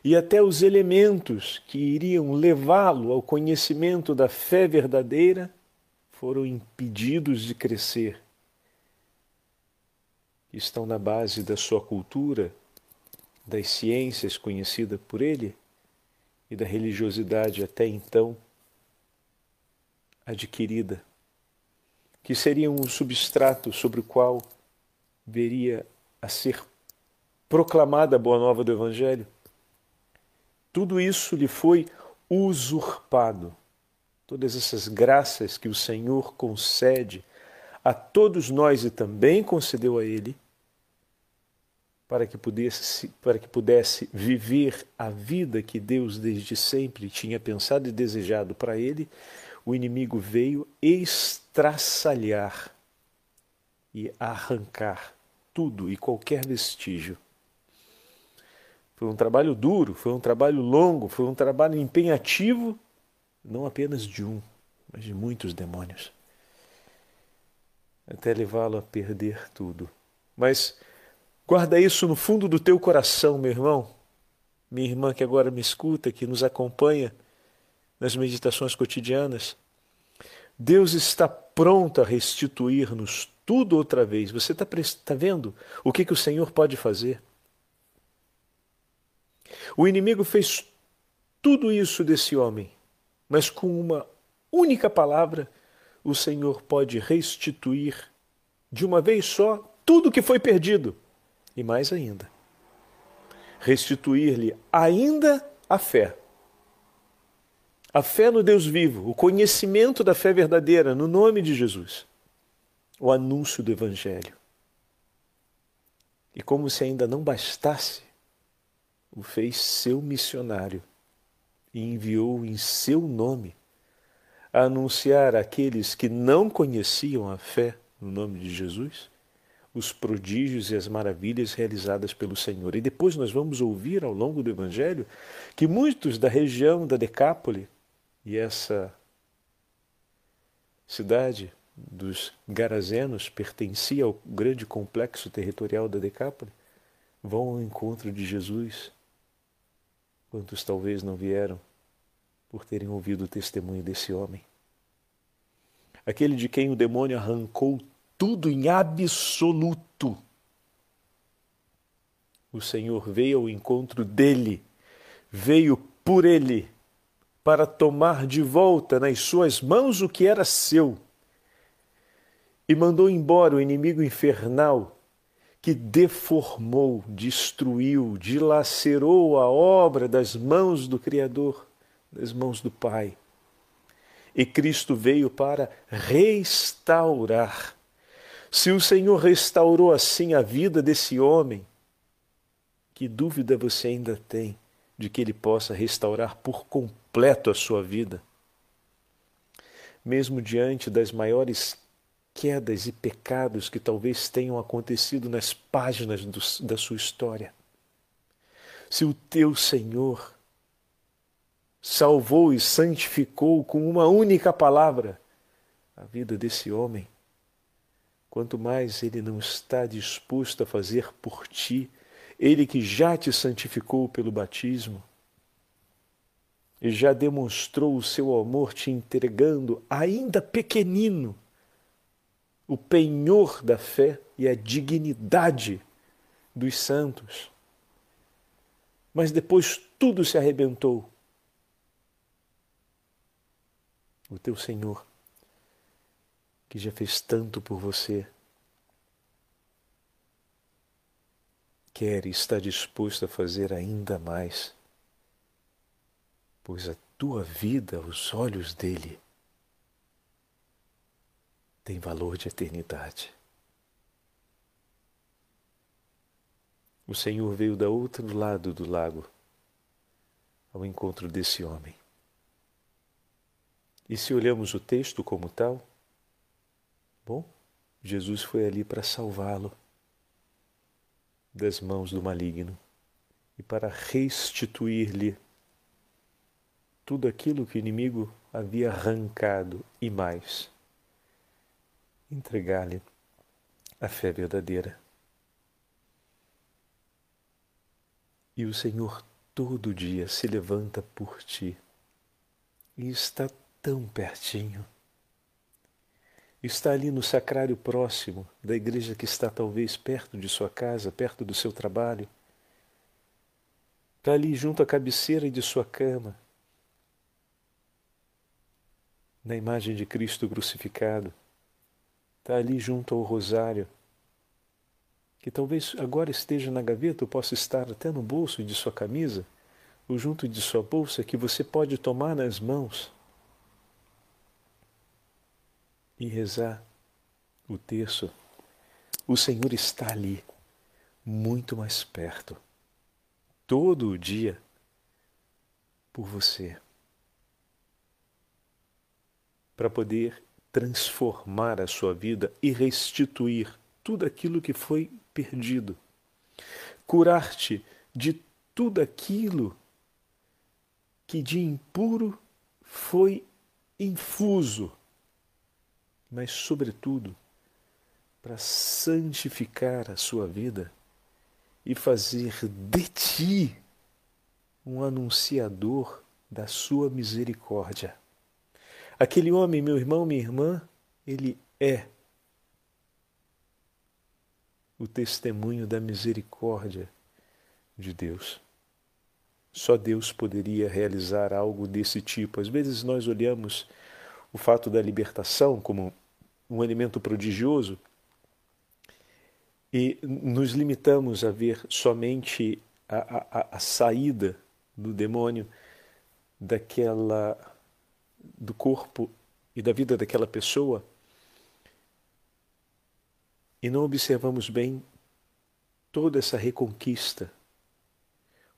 E até os elementos que iriam levá-lo ao conhecimento da fé verdadeira foram impedidos de crescer. Estão na base da sua cultura, das ciências conhecida por ele e da religiosidade até então adquirida, que seriam o substrato sobre o qual veria a ser proclamada a boa nova do Evangelho, tudo isso lhe foi usurpado. Todas essas graças que o Senhor concede a todos nós e também concedeu a ele, para que pudesse, para que pudesse viver a vida que Deus desde sempre tinha pensado e desejado para ele, o inimigo veio estraçalhar e arrancar tudo e qualquer vestígio. Foi um trabalho duro, foi um trabalho longo, foi um trabalho empenhativo, não apenas de um, mas de muitos demônios, até levá-lo a perder tudo. Mas guarda isso no fundo do teu coração, meu irmão, minha irmã que agora me escuta, que nos acompanha nas meditações cotidianas. Deus está pronto a restituir-nos tudo outra vez. Você está tá vendo o que, que o Senhor pode fazer? O inimigo fez tudo isso desse homem, mas com uma única palavra, o Senhor pode restituir de uma vez só tudo que foi perdido e mais ainda. restituir-lhe ainda a fé. A fé no Deus vivo, o conhecimento da fé verdadeira no nome de Jesus, o anúncio do Evangelho. E como se ainda não bastasse, o fez seu missionário e enviou em seu nome a anunciar àqueles que não conheciam a fé no nome de Jesus os prodígios e as maravilhas realizadas pelo Senhor. E depois nós vamos ouvir ao longo do Evangelho que muitos da região da Decápole e essa cidade dos Garazenos pertencia ao grande complexo territorial da Decápole, vão ao encontro de Jesus. Quantos talvez não vieram por terem ouvido o testemunho desse homem? Aquele de quem o demônio arrancou tudo em absoluto. O Senhor veio ao encontro dele, veio por ele, para tomar de volta nas suas mãos o que era seu, e mandou embora o inimigo infernal que deformou, destruiu, dilacerou a obra das mãos do Criador, das mãos do Pai. E Cristo veio para restaurar se o Senhor restaurou assim a vida desse homem, que dúvida você ainda tem de que ele possa restaurar por completo a sua vida? Mesmo diante das maiores quedas e pecados que talvez tenham acontecido nas páginas do, da sua história. Se o teu Senhor salvou e santificou com uma única palavra a vida desse homem, quanto mais Ele não está disposto a fazer por ti, Ele que já te santificou pelo batismo e já demonstrou o seu amor te entregando, ainda pequenino, o penhor da fé e a dignidade dos santos. Mas depois tudo se arrebentou. O teu Senhor que já fez tanto por você, quer e está disposto a fazer ainda mais, pois a tua vida aos olhos dele tem valor de eternidade. O Senhor veio da outro lado do lago ao encontro desse homem. E se olhamos o texto como tal, Bom, Jesus foi ali para salvá-lo das mãos do maligno e para restituir-lhe tudo aquilo que o inimigo havia arrancado e mais. Entregar-lhe a fé verdadeira. E o Senhor todo dia se levanta por ti e está tão pertinho está ali no sacrário próximo da igreja que está talvez perto de sua casa, perto do seu trabalho. Está ali junto à cabeceira de sua cama, na imagem de Cristo crucificado. Está ali junto ao rosário, que talvez agora esteja na gaveta ou possa estar até no bolso de sua camisa ou junto de sua bolsa, que você pode tomar nas mãos e rezar o terço, o Senhor está ali, muito mais perto, todo o dia, por você, para poder transformar a sua vida e restituir tudo aquilo que foi perdido, curar-te de tudo aquilo que de impuro foi infuso mas, sobretudo, para santificar a sua vida e fazer de ti um anunciador da sua misericórdia. Aquele homem, meu irmão, minha irmã, ele é o testemunho da misericórdia de Deus. Só Deus poderia realizar algo desse tipo. Às vezes nós olhamos o fato da libertação como um elemento prodigioso e nos limitamos a ver somente a, a, a saída do demônio daquela do corpo e da vida daquela pessoa e não observamos bem toda essa reconquista.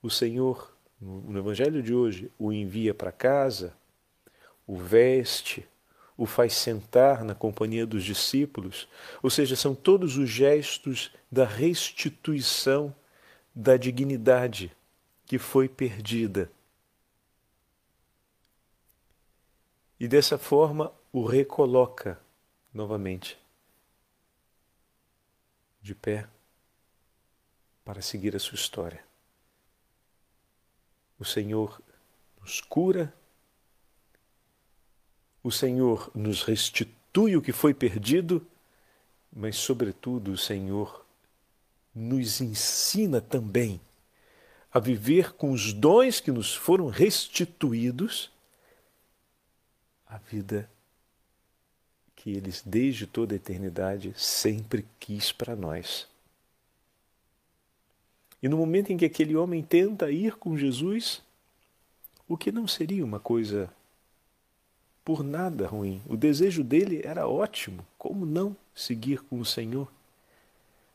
O Senhor, no Evangelho de hoje, o envia para casa, o veste, o faz sentar na companhia dos discípulos, ou seja, são todos os gestos da restituição da dignidade que foi perdida. E dessa forma o recoloca novamente de pé para seguir a sua história. O Senhor nos cura, o Senhor nos restitui o que foi perdido, mas, sobretudo, o Senhor nos ensina também a viver com os dons que nos foram restituídos a vida que eles, desde toda a eternidade, sempre quis para nós. E no momento em que aquele homem tenta ir com Jesus, o que não seria uma coisa por nada ruim, o desejo dele era ótimo, como não seguir com o Senhor?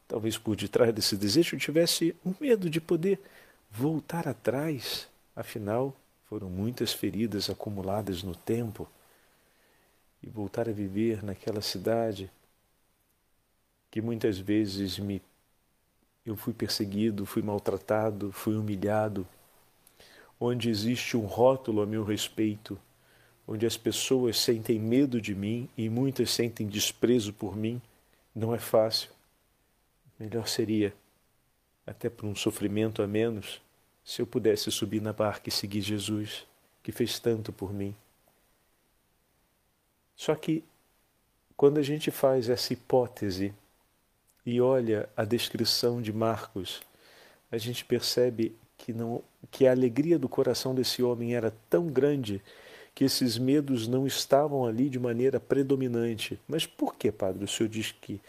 Talvez por detrás desse desejo tivesse um medo de poder voltar atrás, afinal, foram muitas feridas acumuladas no tempo, e voltar a viver naquela cidade que muitas vezes me eu fui perseguido, fui maltratado, fui humilhado, onde existe um rótulo a meu respeito, onde as pessoas sentem medo de mim e muitas sentem desprezo por mim, não é fácil. Melhor seria, até por um sofrimento a menos, se eu pudesse subir na barca e seguir Jesus, que fez tanto por mim. Só que, quando a gente faz essa hipótese e olha a descrição de Marcos, a gente percebe que não que a alegria do coração desse homem era tão grande que esses medos não estavam ali de maneira predominante. Mas por que, padre, o senhor diz que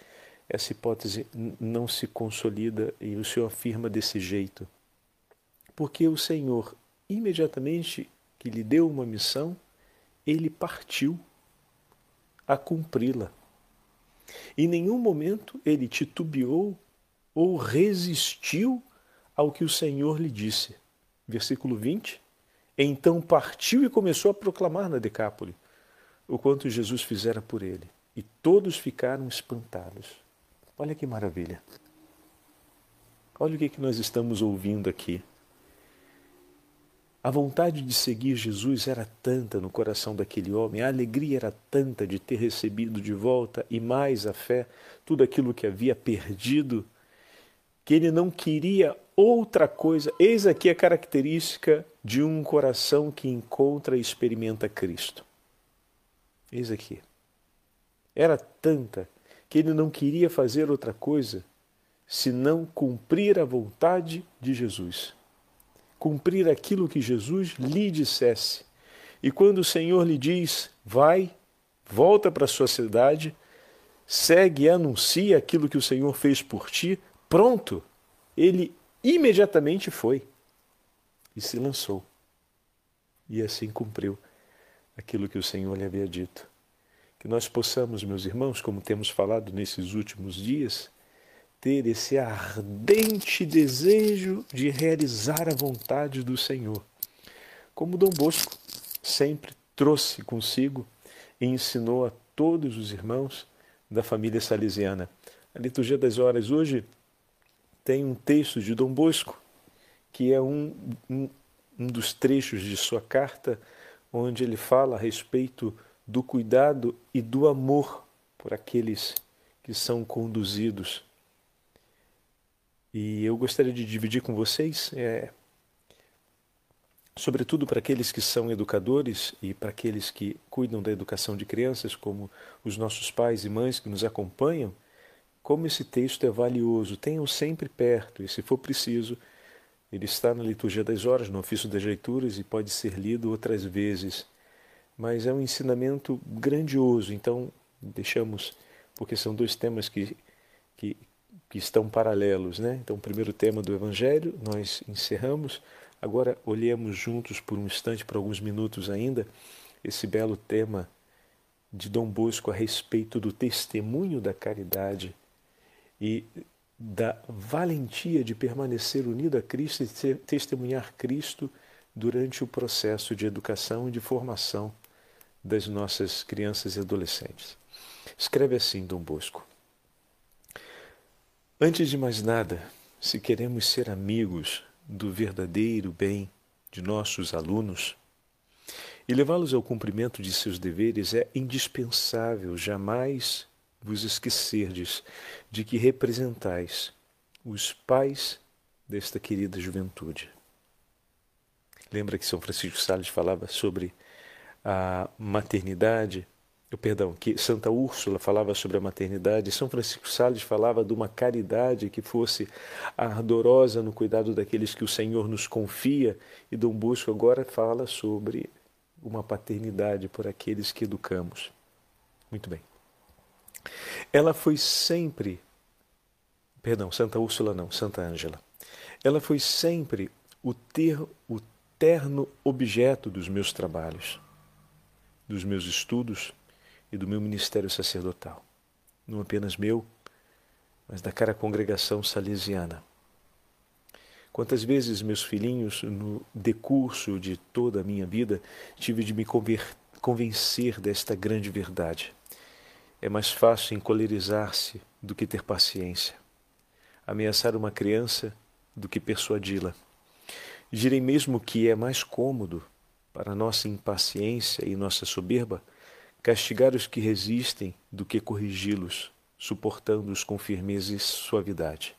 essa hipótese não se consolida e o senhor afirma desse jeito? Porque o Senhor, imediatamente que lhe deu uma missão, ele partiu a cumpri-la. Em nenhum momento ele titubeou ou resistiu ao que o Senhor lhe disse. Versículo 20. Então partiu e começou a proclamar na Decápole o quanto Jesus fizera por ele, e todos ficaram espantados. Olha que maravilha. Olha o que, que nós estamos ouvindo aqui. A vontade de seguir Jesus era tanta no coração daquele homem, a alegria era tanta de ter recebido de volta e mais a fé, tudo aquilo que havia perdido, que ele não queria outra coisa. Eis aqui a característica de um coração que encontra e experimenta Cristo. Eis aqui. Era tanta que ele não queria fazer outra coisa senão cumprir a vontade de Jesus cumprir aquilo que Jesus lhe dissesse. E quando o Senhor lhe diz, vai, volta para a sua cidade, segue e anuncia aquilo que o Senhor fez por ti, pronto, ele imediatamente foi e se lançou. E assim cumpriu aquilo que o Senhor lhe havia dito. Que nós possamos, meus irmãos, como temos falado nesses últimos dias, ter esse ardente desejo de realizar a vontade do Senhor. Como Dom Bosco sempre trouxe consigo e ensinou a todos os irmãos da família salesiana. A liturgia das horas hoje tem um texto de Dom Bosco, que é um, um, um dos trechos de sua carta, onde ele fala a respeito do cuidado e do amor por aqueles que são conduzidos e eu gostaria de dividir com vocês, é, sobretudo para aqueles que são educadores e para aqueles que cuidam da educação de crianças, como os nossos pais e mães que nos acompanham, como esse texto é valioso. Tenham sempre perto e, se for preciso, ele está na liturgia das horas, no ofício das leituras e pode ser lido outras vezes. Mas é um ensinamento grandioso, então deixamos, porque são dois temas que, que, que estão paralelos, né? Então, o primeiro tema do Evangelho nós encerramos. Agora olhemos juntos por um instante, por alguns minutos ainda, esse belo tema de Dom Bosco a respeito do testemunho da caridade e da valentia de permanecer unido a Cristo e testemunhar Cristo durante o processo de educação e de formação das nossas crianças e adolescentes. Escreve assim Dom Bosco: Antes de mais nada, se queremos ser amigos do verdadeiro bem de nossos alunos e levá-los ao cumprimento de seus deveres, é indispensável jamais vos esquecerdes de que representais os pais desta querida juventude. Lembra que São Francisco Sales falava sobre a maternidade, o perdão, que Santa Úrsula falava sobre a maternidade, São Francisco Sales falava de uma caridade que fosse ardorosa no cuidado daqueles que o Senhor nos confia, e Dom Bosco agora fala sobre uma paternidade por aqueles que educamos. Muito bem. Ela foi sempre, perdão, Santa Úrsula não, Santa Ângela. Ela foi sempre o, ter, o terno objeto dos meus trabalhos, dos meus estudos e do meu ministério sacerdotal. Não apenas meu, mas da cara congregação salesiana. Quantas vezes, meus filhinhos, no decurso de toda a minha vida, tive de me convencer desta grande verdade. É mais fácil encolerizar-se do que ter paciência, ameaçar uma criança do que persuadi-la. Direi mesmo que é mais cômodo, para nossa impaciência e nossa soberba, castigar os que resistem do que corrigi-los, suportando-os com firmeza e suavidade.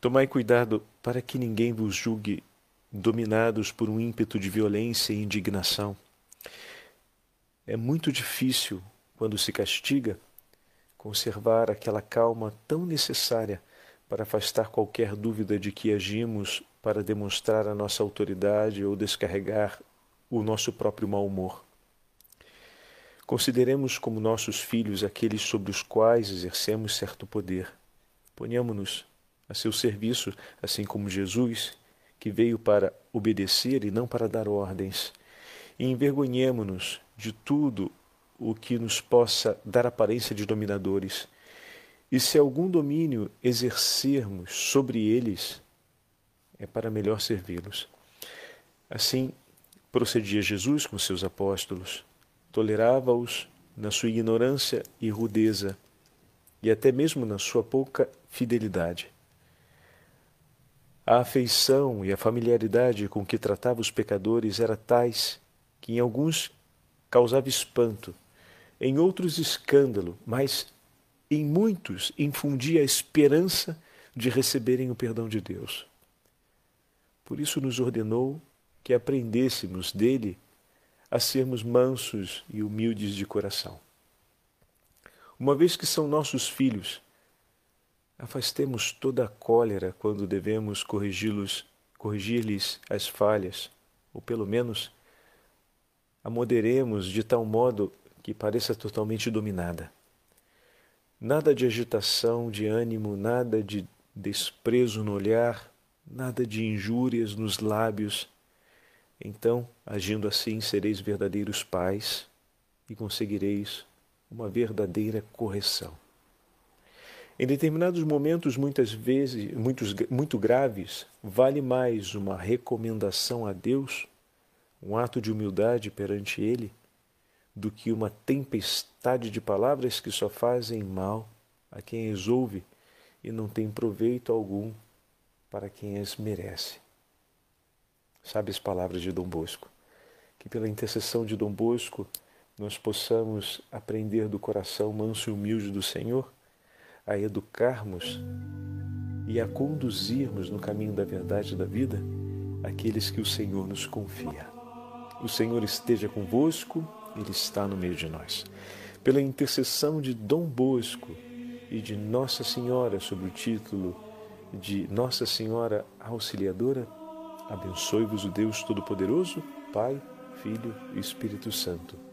Tomai cuidado para que ninguém vos julgue dominados por um ímpeto de violência e indignação. É muito difícil quando se castiga, conservar aquela calma tão necessária para afastar qualquer dúvida de que agimos para demonstrar a nossa autoridade ou descarregar o nosso próprio mau humor. Consideremos como nossos filhos aqueles sobre os quais exercemos certo poder. Ponhamo-nos a seu serviço, assim como Jesus, que veio para obedecer e não para dar ordens. E envergonhemo-nos de tudo o que nos possa dar aparência de dominadores. E se algum domínio exercermos sobre eles, é para melhor servi-los. Assim procedia Jesus com seus apóstolos, tolerava-os na sua ignorância e rudeza, e até mesmo na sua pouca fidelidade. A afeição e a familiaridade com que tratava os pecadores era tais que em alguns causava espanto em outros escândalo, mas em muitos infundia a esperança de receberem o perdão de Deus. Por isso nos ordenou que aprendêssemos dele a sermos mansos e humildes de coração. Uma vez que são nossos filhos, afastemos toda a cólera quando devemos corrigi-los, corrigir-lhes as falhas, ou pelo menos a moderemos de tal modo que pareça totalmente dominada. Nada de agitação de ânimo, nada de desprezo no olhar, nada de injúrias nos lábios. Então, agindo assim, sereis verdadeiros pais e conseguireis uma verdadeira correção. Em determinados momentos, muitas vezes, muitos, muito graves, vale mais uma recomendação a Deus, um ato de humildade perante Ele, do que uma tempestade de palavras que só fazem mal a quem as ouve e não tem proveito algum para quem as merece. Sabe as palavras de Dom Bosco? Que pela intercessão de Dom Bosco nós possamos aprender do coração manso e humilde do Senhor a educarmos e a conduzirmos no caminho da verdade e da vida aqueles que o Senhor nos confia. O Senhor esteja convosco ele está no meio de nós. Pela intercessão de Dom Bosco e de Nossa Senhora, sob o título de Nossa Senhora Auxiliadora, abençoe-vos o Deus Todo-Poderoso, Pai, Filho e Espírito Santo.